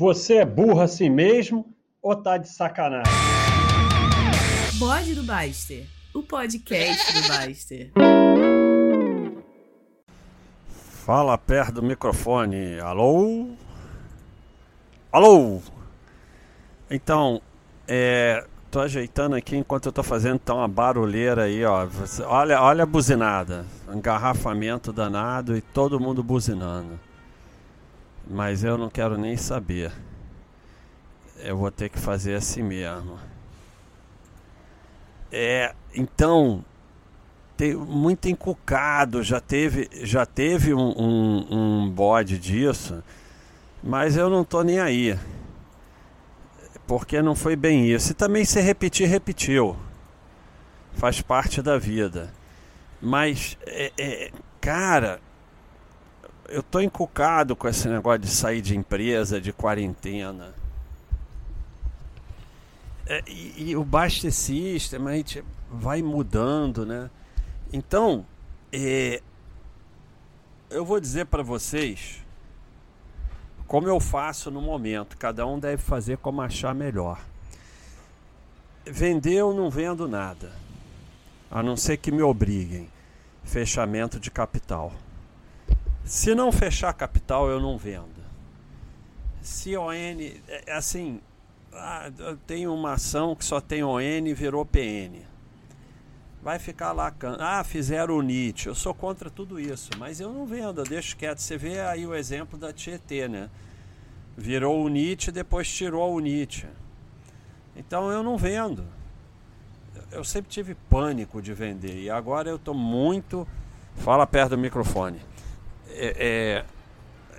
Você é burro assim mesmo ou tá de sacanagem? Bode do Baster, o podcast do Baster. Fala perto do microfone. Alô? Alô? Então, é, tô ajeitando aqui enquanto eu tô fazendo tá uma barulheira aí, ó. Você- olha, olha a buzinada. Engarrafamento danado e todo mundo buzinando. Mas eu não quero nem saber. Eu vou ter que fazer assim mesmo. É, então, tem muito encucado, já teve, já teve um, um, um bode disso, mas eu não tô nem aí. Porque não foi bem isso. E também se repetir, repetiu. Faz parte da vida. Mas, é, é, cara, eu tô encucado com esse negócio de sair de empresa, de quarentena. É, e, e o Baster System, a gente vai mudando, né? Então, é, eu vou dizer para vocês como eu faço no momento. Cada um deve fazer como achar melhor. Vender eu não vendo nada, a não ser que me obriguem. Fechamento de capital. Se não fechar capital, eu não vendo. Se ON, é, é assim, ah, tenho uma ação que só tem ON e virou PN. Vai ficar lá, ah, fizeram o NIT. Eu sou contra tudo isso, mas eu não vendo, eu deixo quieto. Você vê aí o exemplo da Tietê, né? Virou o NIT depois tirou o NIT. Então eu não vendo. Eu sempre tive pânico de vender e agora eu estou muito. Fala perto do microfone. É,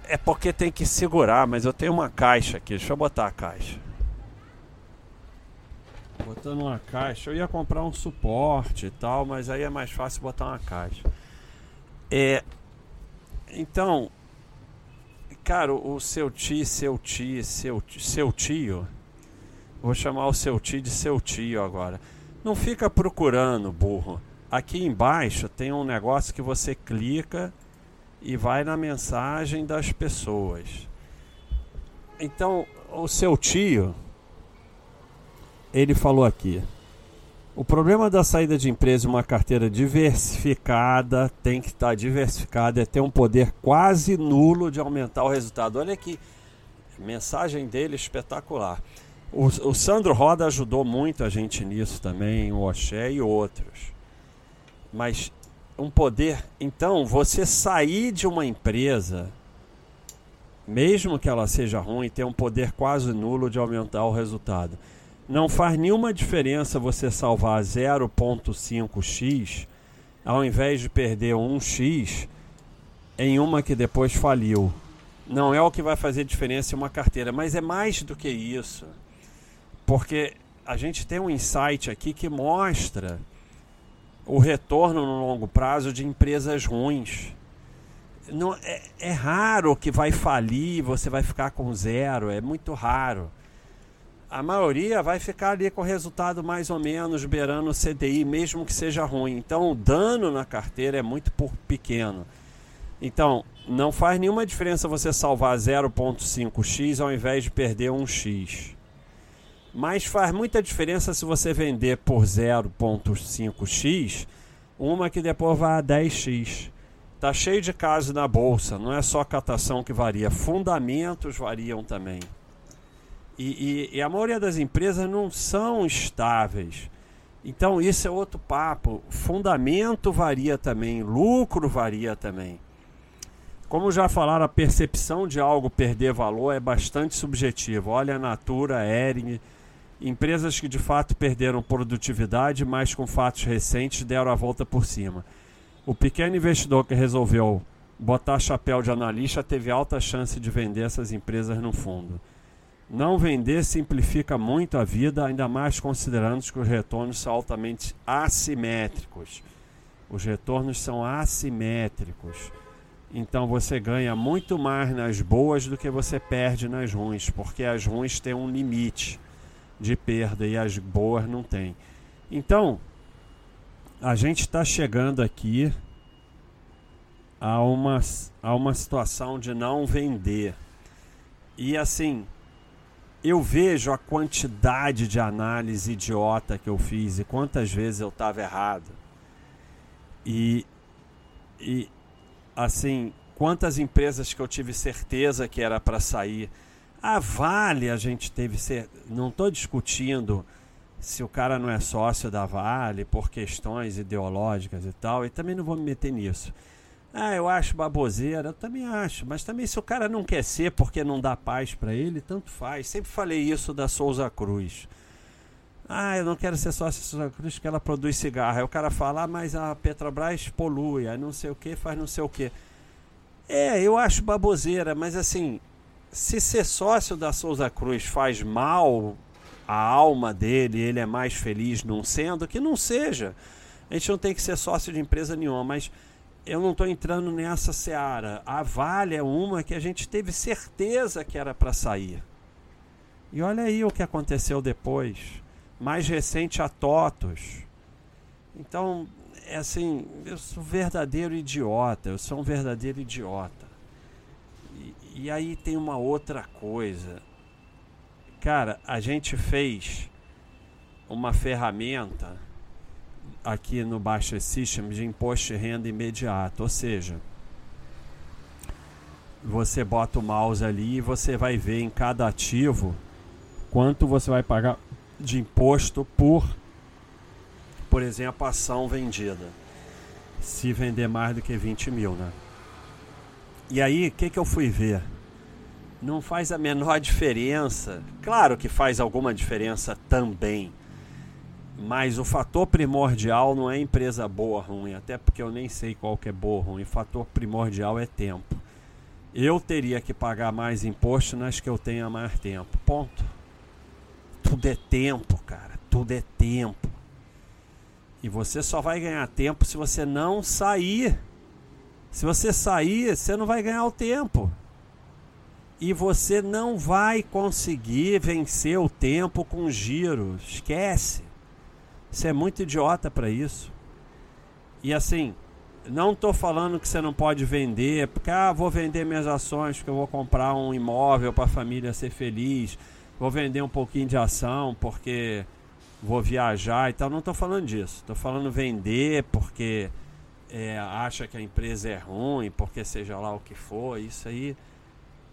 é, é porque tem que segurar, mas eu tenho uma caixa aqui. Deixa eu botar a caixa. Botando uma caixa. Eu ia comprar um suporte e tal, mas aí é mais fácil botar uma caixa. É, então, cara, o seu tio, seu tio, seu, seu tio. Vou chamar o seu tio de seu tio agora. Não fica procurando, burro. Aqui embaixo tem um negócio que você clica e vai na mensagem das pessoas. Então, o seu tio, ele falou aqui. O problema da saída de empresa em uma carteira diversificada tem que estar diversificada, é ter um poder quase nulo de aumentar o resultado. Olha aqui, mensagem dele espetacular. O, o Sandro Roda ajudou muito a gente nisso também, o Oxé e outros. Mas um poder. Então, você sair de uma empresa, mesmo que ela seja ruim, tem um poder quase nulo de aumentar o resultado. Não faz nenhuma diferença você salvar 0,5x ao invés de perder 1x em uma que depois faliu. Não é o que vai fazer diferença em uma carteira, mas é mais do que isso. Porque a gente tem um insight aqui que mostra o retorno no longo prazo de empresas ruins. Não, é, é raro que vai falir você vai ficar com zero, é muito raro. A maioria vai ficar ali com resultado mais ou menos beirando o CDI, mesmo que seja ruim. Então o dano na carteira é muito pequeno. Então, não faz nenhuma diferença você salvar 0,5x ao invés de perder 1x. Mas faz muita diferença se você vender por 0,5x, uma que depois vai a 10x. Tá cheio de casos na bolsa, não é só catação que varia, fundamentos variam também. E, e- e a maioria das empresas não são estáveis. Então isso é outro papo. Fundamento varia também, lucro varia também. Como já falaram, a percepção de algo perder valor é bastante subjetiva. Olha a Natura, Ering, empresas que de fato perderam produtividade, mas com fatos recentes deram a volta por cima. O pequeno investidor que resolveu botar chapéu de analista teve alta chance de vender essas empresas no fundo. Não vender simplifica muito a vida, ainda mais considerando que os retornos são altamente assimétricos. Os retornos são assimétricos. Então você ganha muito mais nas boas do que você perde nas ruins, porque as ruins têm um limite de perda e as boas não têm. Então, a gente está chegando aqui a uma, a uma situação de não vender. E assim, eu vejo a quantidade de análise idiota que eu fiz e quantas vezes eu estava errado. E, e, assim, quantas empresas que eu tive certeza que era para sair. A Vale a gente teve ser, não estou discutindo se o cara não é sócio da Vale por questões ideológicas e tal, e também não vou me meter nisso. Ah, eu acho baboseira, eu também acho, mas também se o cara não quer ser porque não dá paz para ele, tanto faz. Sempre falei isso da Souza Cruz. Ah, eu não quero ser sócio da Souza Cruz porque ela produz cigarro. Aí o cara fala, ah, mas a Petrobras polui, aí não sei o que, faz não sei o que. É, eu acho baboseira, mas assim, se ser sócio da Souza Cruz faz mal à alma dele, ele é mais feliz não sendo, que não seja. A gente não tem que ser sócio de empresa nenhuma, mas eu não estou entrando nessa seara. A Vale é uma que a gente teve certeza que era para sair. E olha aí o que aconteceu depois. Mais recente a TOTOS. Então, é assim, eu sou verdadeiro idiota. Eu sou um verdadeiro idiota. E, aí tem uma outra coisa. Cara, a gente fez uma ferramenta aqui no Baixa System de imposto de renda imediato, ou seja, você bota o mouse ali e você vai ver em cada ativo quanto você vai pagar de imposto por, por exemplo, ação vendida. Se vender mais do que 20 mil, né? E aí, o que, que eu fui ver? Não faz a menor diferença. Claro que faz alguma diferença também mas o fator primordial não é empresa boa ou ruim, até porque eu nem sei qual que é boa ou ruim. O fator primordial é tempo. Eu teria que pagar mais imposto nas que eu tenha mais tempo. Ponto. Tudo é tempo, cara. Tudo é tempo. E você só vai ganhar tempo se você não sair. Se você sair, você não vai ganhar o tempo. E você não vai conseguir vencer o tempo com giro. Esquece. Você é muito idiota para isso. E assim, não estou falando que você não pode vender, porque ah, vou vender minhas ações, porque eu vou comprar um imóvel para a família ser feliz, vou vender um pouquinho de ação porque vou viajar e tal. Não estou falando disso. Estou falando vender porque é, acha que a empresa é ruim, porque seja lá o que for. Isso aí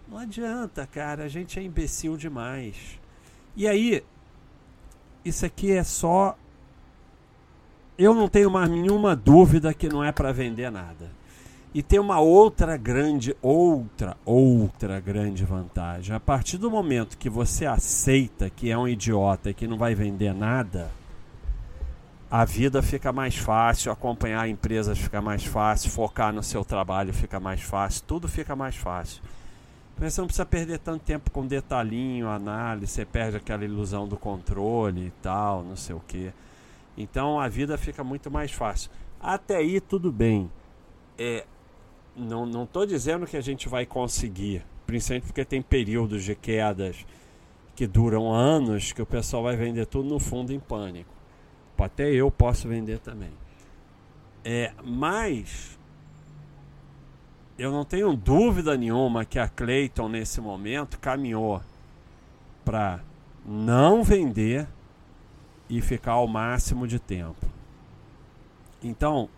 não adianta, cara. A gente é imbecil demais. E aí, isso aqui é só eu não tenho mais nenhuma dúvida que não é para vender nada. E tem uma outra grande, outra, outra grande vantagem. A partir do momento que você aceita que é um idiota e que não vai vender nada, a vida fica mais fácil, acompanhar empresas fica mais fácil, focar no seu trabalho fica mais fácil, tudo fica mais fácil. Você não precisa perder tanto tempo com detalhinho, análise, você perde aquela ilusão do controle e tal, não sei o que. Então a vida fica muito mais fácil. Até aí tudo bem. É, não estou dizendo que a gente vai conseguir, principalmente porque tem períodos de quedas que duram anos que o pessoal vai vender tudo no fundo em pânico. Até eu posso vender também. É, mas eu não tenho dúvida nenhuma que a Clayton nesse momento caminhou para não vender e ficar ao máximo de tempo. Então,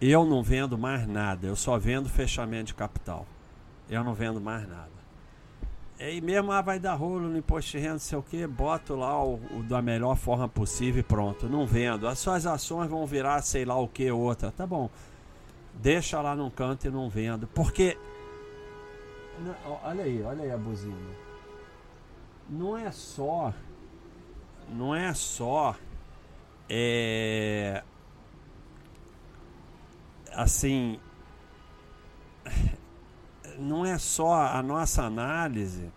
eu não vendo mais nada, eu só vendo fechamento de capital. Eu não vendo mais nada. E mesmo ah, vai dar rolo no imposto de renda, não sei o que, boto lá o, o, da melhor forma possível e pronto. Não vendo. As suas ações vão virar sei lá o que, outra. Tá bom. Deixa lá num canto e não vendo. Porque. Olha aí, olha aí a buzina. Não é só não é só é, assim não é só a nossa análise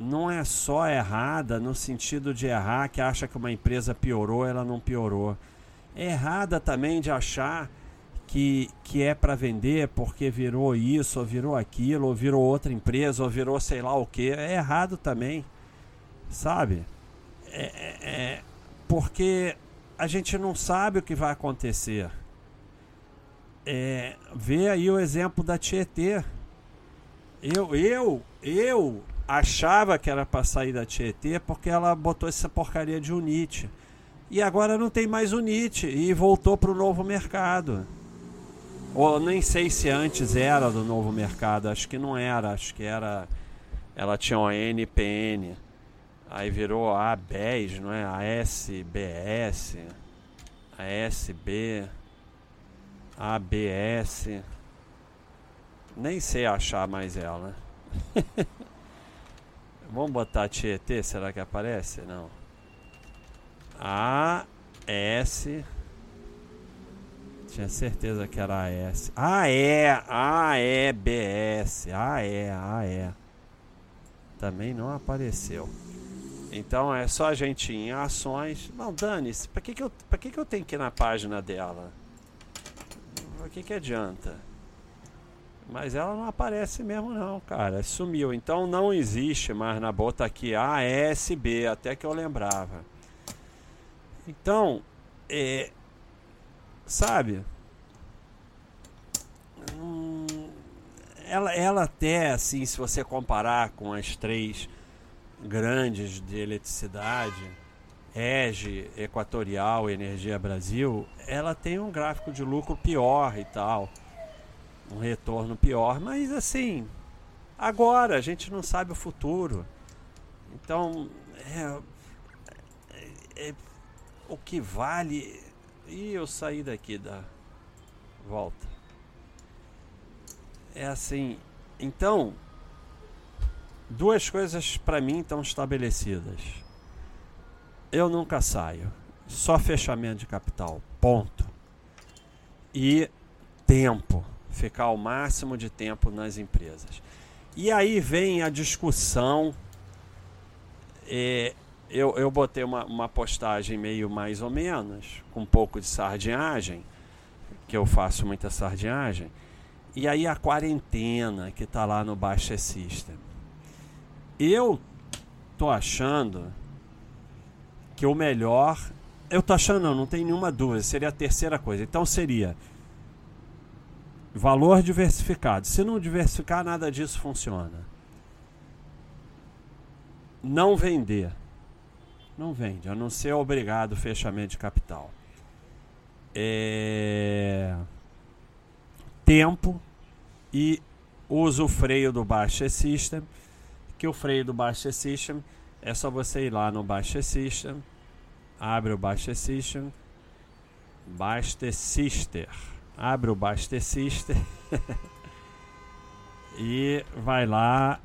não é só errada no sentido de errar que acha que uma empresa piorou, ela não piorou. É errada também de achar que, que é para vender porque virou isso, ou virou aquilo, ou virou outra empresa, ou virou sei lá o que. É errado também, sabe? É, é, é, porque a gente não sabe o que vai acontecer. É, vê aí o exemplo da Tietê. Eu, eu, eu achava que era para sair da Tietê porque ela botou essa porcaria de Unite. E agora não tem mais Unite e voltou para o novo mercado. Ou nem sei se antes era do novo mercado, acho que não era, acho que era. Ela tinha o NPN, aí virou a ABES, não é? A SBS, a SB, ABS. Nem sei achar mais ela. Vamos botar Tietê, será que aparece? Não. A S tinha certeza que era S. Ah, é. Ah, é. BS. Ah, é. Ah, é. Também não apareceu. Então é só a gente ir em ações. Não, dane-se. Pra que, que, eu, pra que, que eu tenho que ir na página dela? Pra que, que adianta? Mas ela não aparece mesmo não, cara. Sumiu. Então não existe mais na bota aqui ASB, até que eu lembrava. Então, é, sabe? Hum, ela, ela até, assim, se você comparar com as três grandes de eletricidade, EGE, Equatorial, Energia Brasil, ela tem um gráfico de lucro pior e tal, um retorno pior, mas assim, agora a gente não sabe o futuro. Então, é, é, o que vale e eu saí daqui da volta. É assim, então duas coisas para mim estão estabelecidas. Eu nunca saio, só fechamento de capital, ponto. E tempo, ficar o máximo de tempo nas empresas. E aí vem a discussão é, eu, eu botei uma, uma postagem meio mais ou menos, com um pouco de sardinhagem, que eu faço muita sardinhagem, e aí a quarentena que está lá no Baixa System. Eu tô achando que o melhor. Eu tô achando, não, não tem nenhuma dúvida, seria a terceira coisa. Então seria valor diversificado. Se não diversificar, nada disso funciona. Não vender não vende, a não ser obrigado fechamento de capital. É... Tempo e usa o freio do Baixa System, que o freio do Baixa System é só você ir lá no Baixa System, abre o Baixa System, Baixa Sister, abre o Baixa Sister e vai lá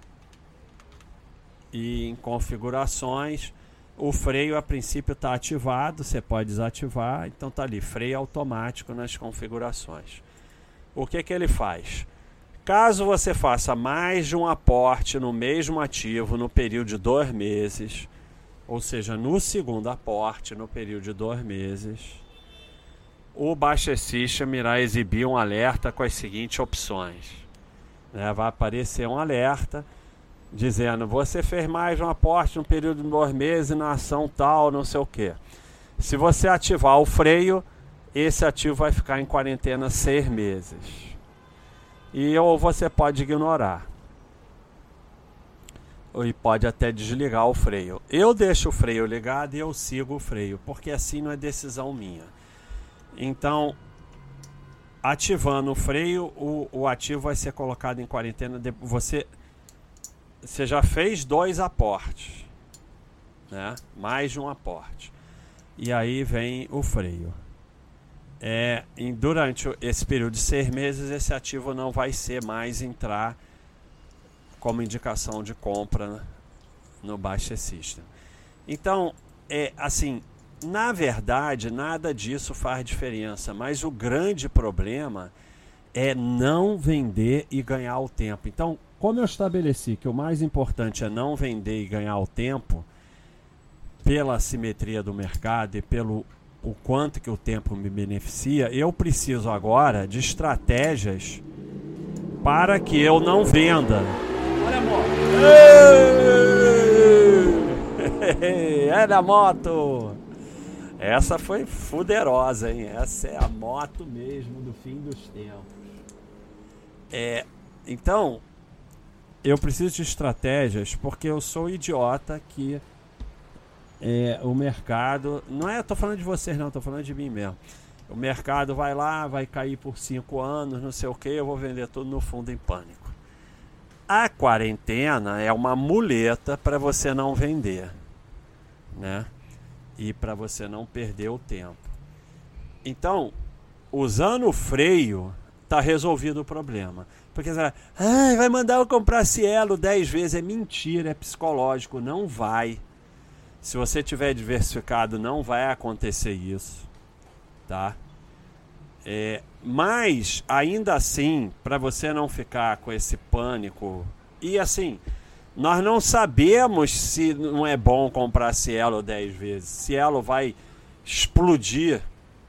e em configurações o freio a princípio está ativado, você pode desativar, então está ali, freio automático nas configurações. O que, que ele faz? Caso você faça mais de um aporte no mesmo ativo no período de dois meses, ou seja, no segundo aporte no período de dois meses, o System irá exibir um alerta com as seguintes opções. Né? Vai aparecer um alerta dizendo: você fez mais um aporte no período de dois meses na ação tal, não sei o que. Se você ativar o freio, esse ativo vai ficar em quarentena seis meses. E ou você pode ignorar. E pode até desligar o freio. Eu deixo o freio ligado e eu sigo o freio, porque assim não é decisão minha. Então, ativando o freio, o, o ativo vai ser colocado em quarentena. Você você já fez dois aportes, né? Mais de um aporte. E aí vem o freio. É, em, durante esse período de seis meses, esse ativo não vai ser mais entrar como indicação de compra no Baixa System. Então, é assim, na verdade, nada disso faz diferença, mas o grande problema é não vender e ganhar o tempo. Então, como eu estabeleci que o mais importante é não vender e ganhar o tempo, pela simetria do mercado e pelo o quanto que o tempo me beneficia, eu preciso agora de estratégias para que eu não venda. Olha a moto. É da moto. Essa foi fuderosa, hein? Essa é a moto mesmo do fim dos tempos. É, então, eu preciso de estratégias porque eu sou idiota que é, o mercado. Não é, eu tô falando de vocês, não, tô falando de mim mesmo. O mercado vai lá, vai cair por cinco anos, não sei o que, eu vou vender tudo no fundo em pânico. A quarentena é uma muleta para você não vender, né? E para você não perder o tempo. Então, usando o freio, tá resolvido o problema. Porque você vai, ah, vai mandar eu comprar Cielo 10 vezes. É mentira, é psicológico. Não vai. Se você tiver diversificado, não vai acontecer isso. Tá? É, mas, ainda assim, para você não ficar com esse pânico. E assim, nós não sabemos se não é bom comprar Cielo 10 vezes. Cielo vai explodir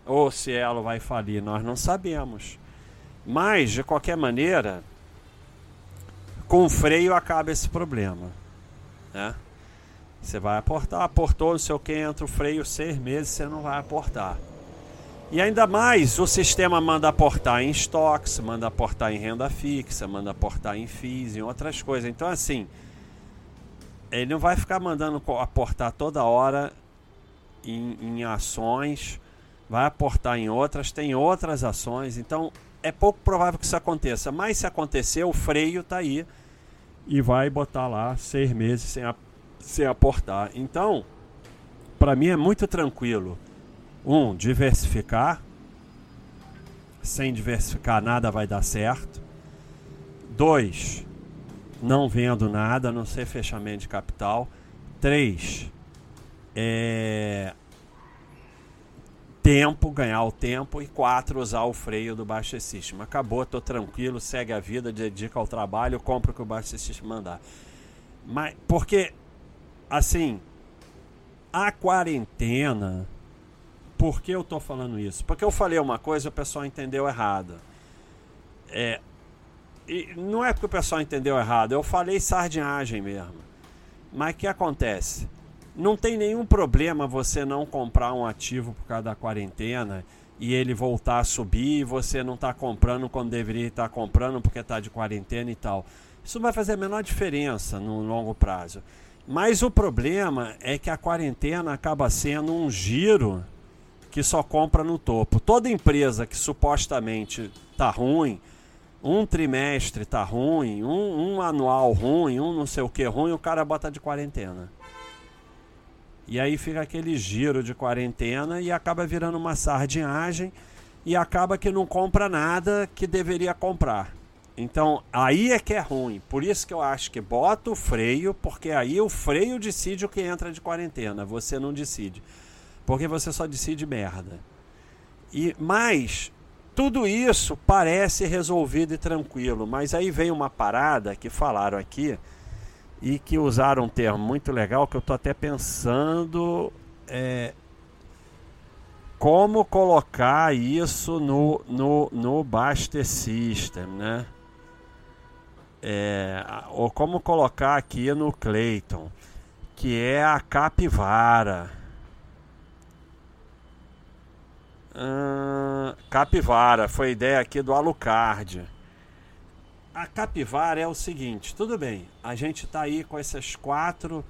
ou Cielo vai falir. Nós não sabemos. Mas, de qualquer maneira, com freio acaba esse problema. Né? Você vai aportar, aportou não sei o que, entra o freio seis meses, você não vai aportar. E ainda mais, o sistema manda aportar em estoques, manda aportar em renda fixa, manda aportar em FIIs, em outras coisas. Então, assim, ele não vai ficar mandando aportar toda hora em, em ações, vai aportar em outras, tem outras ações. Então, é pouco provável que isso aconteça, mas se acontecer, o freio está aí e vai botar lá seis meses sem, a, sem aportar. Então, para mim é muito tranquilo. Um, diversificar. Sem diversificar nada vai dar certo. Dois, não vendo nada, a não ser fechamento de capital. Três, é, tempo, ganhar o tempo. E quatro, usar o freio do Baixa System. Acabou, tô tranquilo, segue a vida, dedica ao trabalho, compra o que o Baixa System mandar. Mas, porque, assim, a quarentena. Por que eu tô falando isso? Porque eu falei uma coisa e o pessoal entendeu errado. É, e não é porque o pessoal entendeu errado, eu falei sardinhagem mesmo. Mas o que acontece? não tem nenhum problema você não comprar um ativo por causa da quarentena e ele voltar a subir e você não está comprando quando deveria estar comprando porque está de quarentena e tal. Isso vai fazer a menor diferença no longo prazo. Mas o problema é que a quarentena acaba sendo um giro que só compra no topo. Toda empresa que supostamente está ruim, um trimestre está ruim, um, um anual ruim, um não sei o que ruim, o cara bota de quarentena. E aí fica aquele giro de quarentena e acaba virando uma sardinhagem e acaba que não compra nada que deveria comprar. Então aí é que é ruim. Por isso que eu acho que bota o freio, porque aí o freio decide o que entra de quarentena. Você não decide. Porque você só decide merda. E mas tudo isso parece resolvido e tranquilo, mas aí vem uma parada que falaram aqui e que usaram um termo muito legal que eu estou até pensando é, como colocar isso no, no, no Baster System, né? É, ou como colocar aqui no Clayton, que é a capivara. Hum, capivara, foi ideia aqui do Alucard a capivara é o seguinte, tudo bem, a gente está aí com essas quatro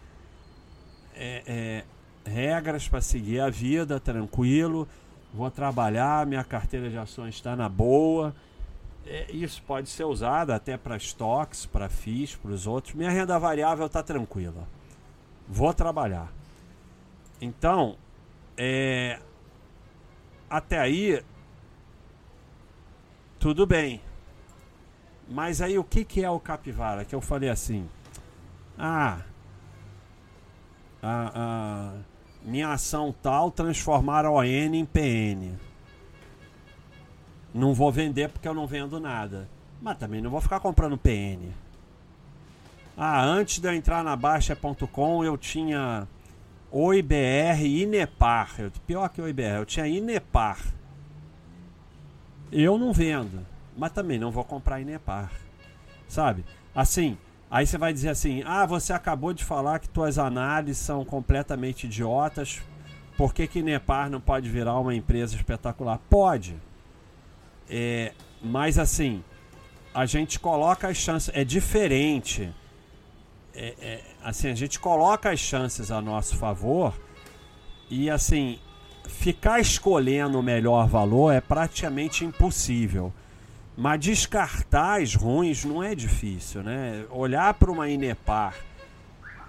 é, é, regras para seguir a vida, tranquilo, vou trabalhar, minha carteira de ações está na boa. É, isso pode ser usado até para estoques, para FIIs, para os outros. Minha renda variável está tranquila. Vou trabalhar. Então, é, até aí, tudo bem. Mas aí o que, que é o capivara? Que eu falei assim. Ah, a, a minha ação tal transformar ON em PN. Não vou vender porque eu não vendo nada. Mas também não vou ficar comprando PN. Ah, antes de eu entrar na Baixa.com eu tinha OIBR e Inepar. Pior que OIBR, eu tinha Inepar. Eu não vendo mas também não vou comprar Inepar. Sabe? Assim, aí você vai dizer assim: "Ah, você acabou de falar que tuas análises são completamente idiotas. Por que que Inepar não pode virar uma empresa espetacular?" Pode. É, mas assim, a gente coloca as chances. É diferente. É, é, assim, a gente coloca as chances a nosso favor e assim, ficar escolhendo o melhor valor é praticamente impossível. Mas descartar as ruins não é difícil, né? Olhar para uma Inepar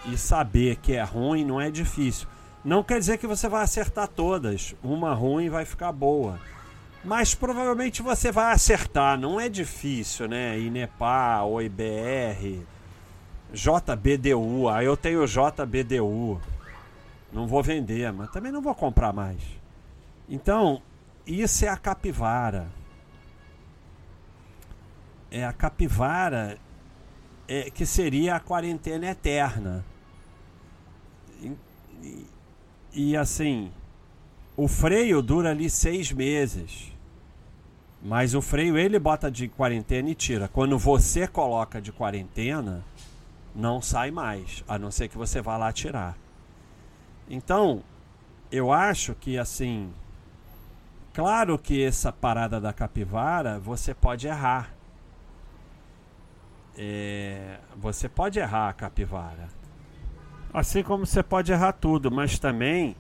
e saber que é ruim não é difícil. Não quer dizer que você vai acertar todas. Uma ruim vai ficar boa. Mas provavelmente você vai acertar. Não é difícil, né? Inepar, OIBR, JBDU. Aí eu tenho JBDU. Não vou vender, mas também não vou comprar mais. Então, isso é a capivara. É a capivara é, que seria a quarentena eterna. E, e, e, assim, o freio dura ali seis meses. Mas o freio ele bota de quarentena e tira. Quando você coloca de quarentena, não sai mais, a não ser que você vá lá tirar. Então, eu acho que assim, claro que essa parada da capivara você pode errar. É, você pode errar a capivara. Assim como você pode errar tudo, mas também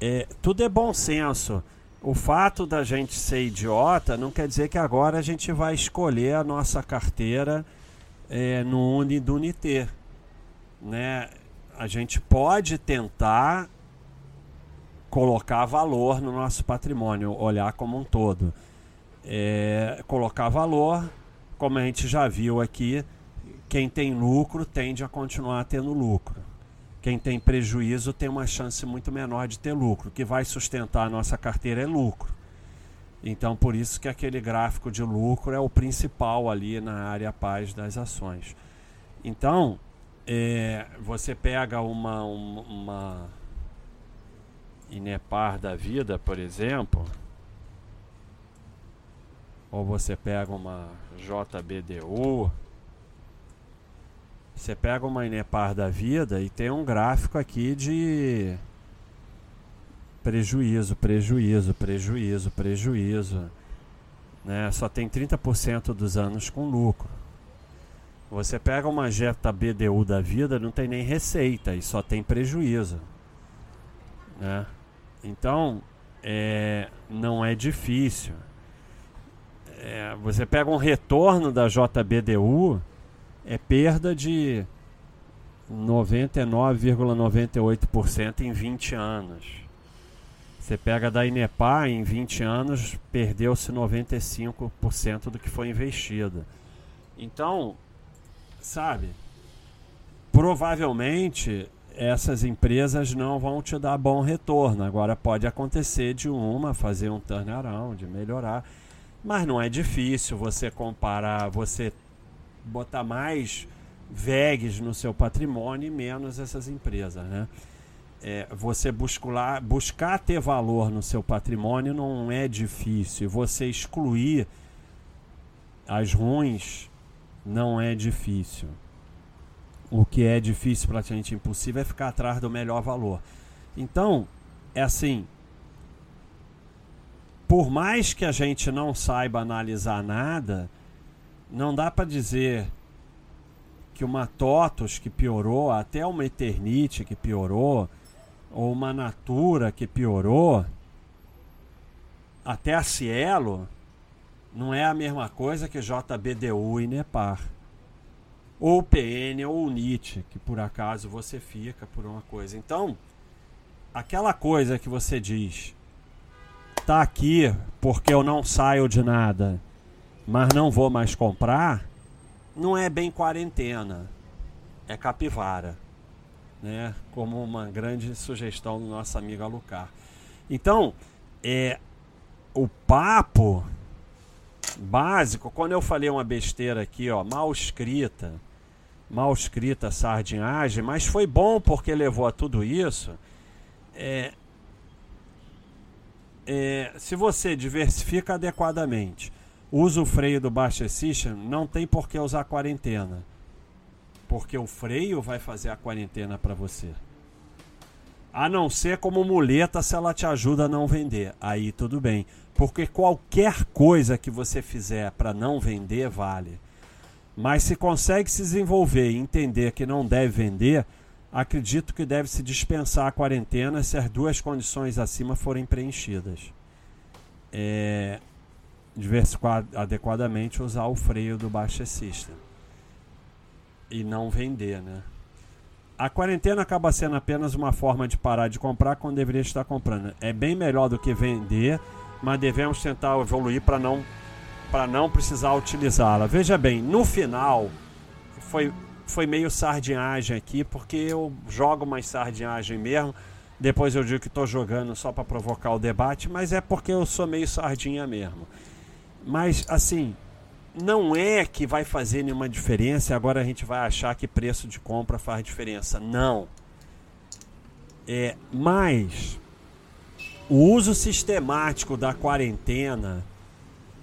é, tudo é bom senso. O fato da gente ser idiota não quer dizer que agora a gente vai escolher a nossa carteira é, no Uni do Uniter. Né? A gente pode tentar colocar valor no nosso patrimônio, olhar como um todo. É, colocar valor como a gente já viu aqui, quem tem lucro tende a continuar tendo lucro. Quem tem prejuízo tem uma chance muito menor de ter lucro. O que vai sustentar a nossa carteira é lucro. Então, por isso que aquele gráfico de lucro é o principal ali na área paz das ações. Então, é, você pega uma, uma, uma Inepar da vida, por exemplo, ou você pega uma JBDU, você pega uma Inepar da vida e tem um gráfico aqui de prejuízo, prejuízo, prejuízo, prejuízo. Né? Só tem 30% dos anos com lucro. Você pega uma Jetta BDU da vida, não tem nem receita e só tem prejuízo. Né? Então, é, não é difícil é, você pega um retorno da JBDU, é perda de 99,98% em 20 anos. Você pega da Inepar, em 20 anos, perdeu-se 95% do que foi investido. Então, sabe, provavelmente essas empresas não vão te dar bom retorno. Agora pode acontecer de uma fazer um turnaround, melhorar. Mas não é difícil você comparar, você botar mais VEGs no seu patrimônio e menos essas empresas, né? É, você buscar, buscar ter valor no seu patrimônio não é difícil. Você excluir as ruins não é difícil. O que é difícil, praticamente impossível, é ficar atrás do melhor valor. Então, é assim, por mais que a gente não saiba analisar nada, não dá para dizer que uma TOTOS que piorou, até uma Eternite que piorou, ou uma Natura que piorou, até a Cielo, não é a mesma coisa que JBDU e Nepar. Ou PN ou NIT, que por acaso você fica por uma coisa. Então, aquela coisa que você diz, tá aqui porque eu não saio de nada, mas não vou mais comprar, não é bem quarentena, é capivara, né? Como uma grande sugestão do nosso amigo Alucar. Então, é o papo básico, quando eu falei uma besteira aqui, ó, mal escrita, mal escrita sardinhagem, mas foi bom porque levou a tudo isso. É, é, se você diversifica adequadamente, usa o freio do Baixa System, não tem por que usar quarentena. Porque o freio vai fazer a quarentena para você. A não ser como muleta se ela te ajuda a não vender. Aí tudo bem. Porque qualquer coisa que você fizer para não vender vale. Mas se consegue se desenvolver e entender que não deve vender, acredito que deve se dispensar a quarentena se as duas condições acima forem preenchidas. É, adequadamente, usar o freio do Baixa e não vender, né? A quarentena acaba sendo apenas uma forma de parar de comprar quando deveria estar comprando. É bem melhor do que vender, mas devemos tentar evoluir para não para não precisar utilizá-la. Veja bem, no final foi foi meio sardinhagem aqui, porque eu jogo mais sardinhagem mesmo. Depois eu digo que estou jogando só para provocar o debate, mas é porque eu sou meio sardinha mesmo. Mas assim, não é que vai fazer nenhuma diferença e agora a gente vai achar que preço de compra faz diferença. Não. É, mas o uso sistemático da quarentena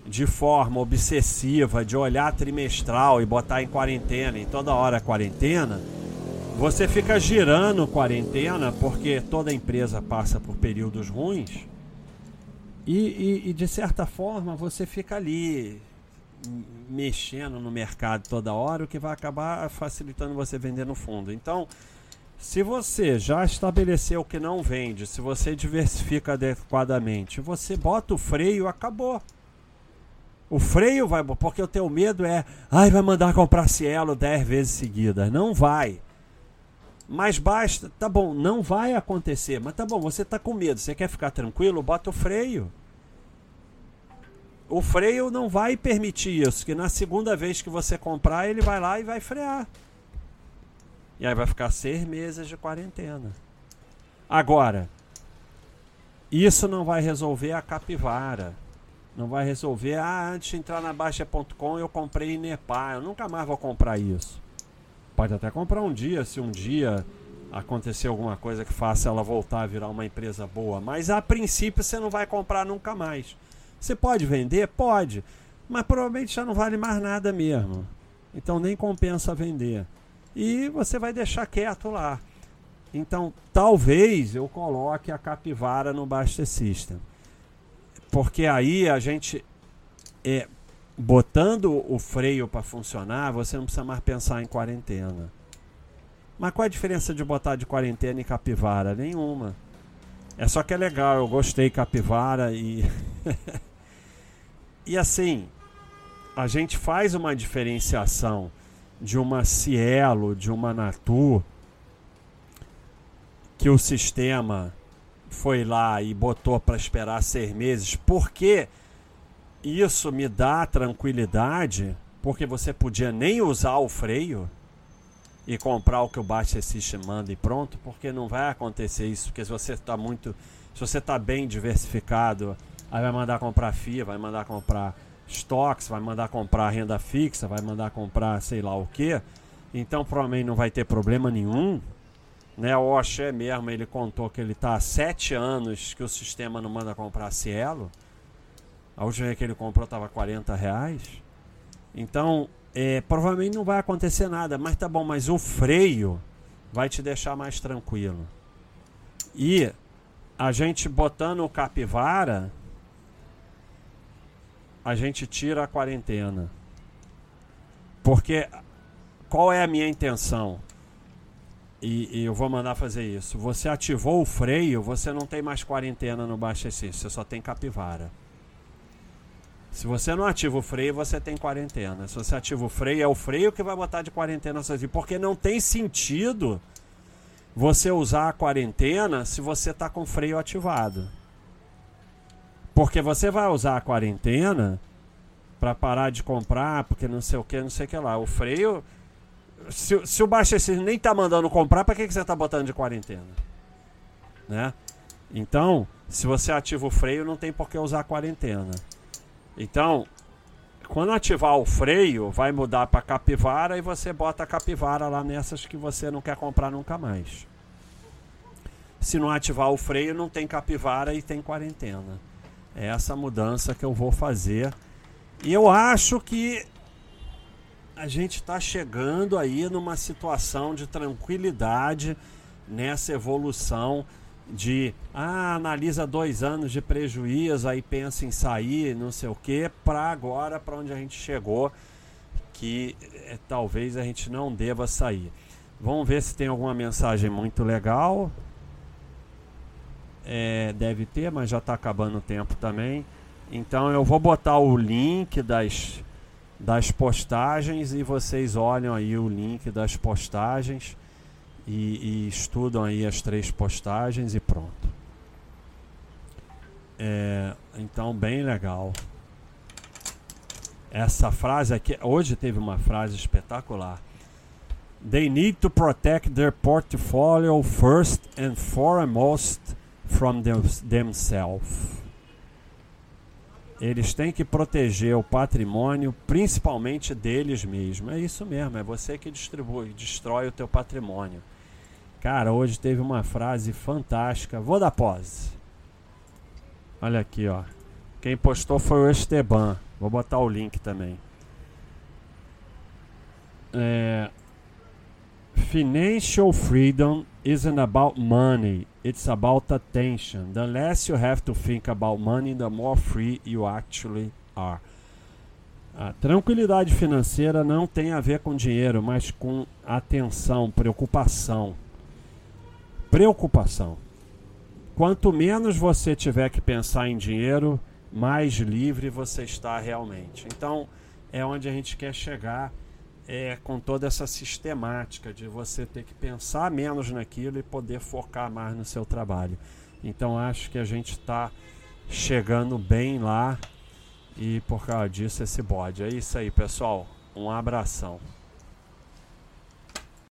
de forma obsessiva, de olhar trimestral e botar em quarentena, em toda hora quarentena, você fica girando quarentena porque toda empresa passa por períodos ruins e, e, e de certa forma você fica ali mexendo no mercado toda hora, o que vai acabar facilitando você vender no fundo. Então, se você já estabeleceu que não vende, se você diversifica adequadamente, você bota o freio, acabou. O freio vai, porque o teu medo é, ai, vai mandar comprar Cielo 10 vezes seguidas. Não vai. Mas basta, tá bom, não vai acontecer, mas tá bom, você tá com medo, você quer ficar tranquilo, bota o freio. O freio não vai permitir isso, que na segunda vez que você comprar, ele vai lá e vai frear. E aí vai ficar seis meses de quarentena. Agora, isso não vai resolver a capivara. Não vai resolver, ah, antes de entrar na Baixa.com eu comprei Nepal. Eu nunca mais vou comprar isso. Pode até comprar um dia, se um dia acontecer alguma coisa que faça ela voltar a virar uma empresa boa. Mas a princípio você não vai comprar nunca mais. Você pode vender? Pode. Mas provavelmente já não vale mais nada mesmo. Então nem compensa vender. E você vai deixar quieto lá. Então talvez eu coloque a capivara no Basta System. Porque aí a gente é botando o freio para funcionar, você não precisa mais pensar em quarentena. Mas qual a diferença de botar de quarentena e capivara? Nenhuma. É só que é legal, eu gostei capivara e E assim, a gente faz uma diferenciação de uma Cielo, de uma Natur que o sistema foi lá e botou para esperar seis meses, porque isso me dá tranquilidade, porque você podia nem usar o freio e comprar o que o Baixa System manda e pronto, porque não vai acontecer isso, porque se você está muito, se você está bem diversificado, aí vai mandar comprar FIA, vai mandar comprar estoques, vai mandar comprar renda fixa, vai mandar comprar sei lá o que, então provavelmente não vai ter problema nenhum né, o Oxé mesmo, ele contou que ele está há sete anos que o sistema não manda comprar Cielo. A última vez que ele comprou estava 40 reais. Então, é, provavelmente não vai acontecer nada. Mas tá bom, mas o freio vai te deixar mais tranquilo. E a gente botando o capivara, a gente tira a quarentena. Porque qual é a minha intenção? e, e, eu vou mandar fazer isso. Você ativou o freio, você não tem mais quarentena no Baixa Exercício, você só tem capivara. Se você não ativa o freio, você tem quarentena. Se você ativa o freio, é o freio que vai botar de quarentena sozinho. Porque não tem sentido você usar a quarentena se você está com o freio ativado. Porque você vai usar a quarentena para parar de comprar, porque não sei o que, não sei o que lá. O freio se, se o baixista nem tá mandando comprar, para que, que você tá botando de quarentena? Né? Então, se você ativa o freio, não tem por que usar a quarentena. Então, quando ativar o freio, vai mudar para capivara e você bota a capivara lá nessas que você não quer comprar nunca mais. Se não ativar o freio, não tem capivara e tem quarentena. É essa mudança que eu vou fazer. E eu acho que a gente está chegando aí numa situação de tranquilidade nessa evolução de ah, analisa dois anos de prejuízo, aí pensa em sair, não sei o que, para agora, para onde a gente chegou, que é, talvez a gente não deva sair. Vamos ver se tem alguma mensagem muito legal. É, deve ter, mas já está acabando o tempo também. Então eu vou botar o link das, das postagens e vocês olham aí o link das postagens e, e estudam aí as três postagens e pronto. É, então, bem legal. Essa frase aqui, hoje teve uma frase espetacular. They need to protect their portfolio first and foremost from them, themselves. Eles têm que proteger o patrimônio, principalmente deles mesmos. É isso mesmo, é você que distribui, destrói o teu patrimônio. Cara, hoje teve uma frase fantástica. Vou dar pose. Olha aqui, ó. Quem postou foi o Esteban. Vou botar o link também. É, Financial freedom isn't about money, it's about attention. The less you have to think about money, the more free you actually are. A tranquilidade financeira não tem a ver com dinheiro, mas com atenção, preocupação. Preocupação. Quanto menos você tiver que pensar em dinheiro, mais livre você está realmente. Então, é onde a gente quer chegar é, com toda essa sistemática de você ter que pensar menos naquilo e poder focar mais no seu trabalho. Então acho que a gente está chegando bem lá e por causa disso esse bode. É isso aí, pessoal. Um abração.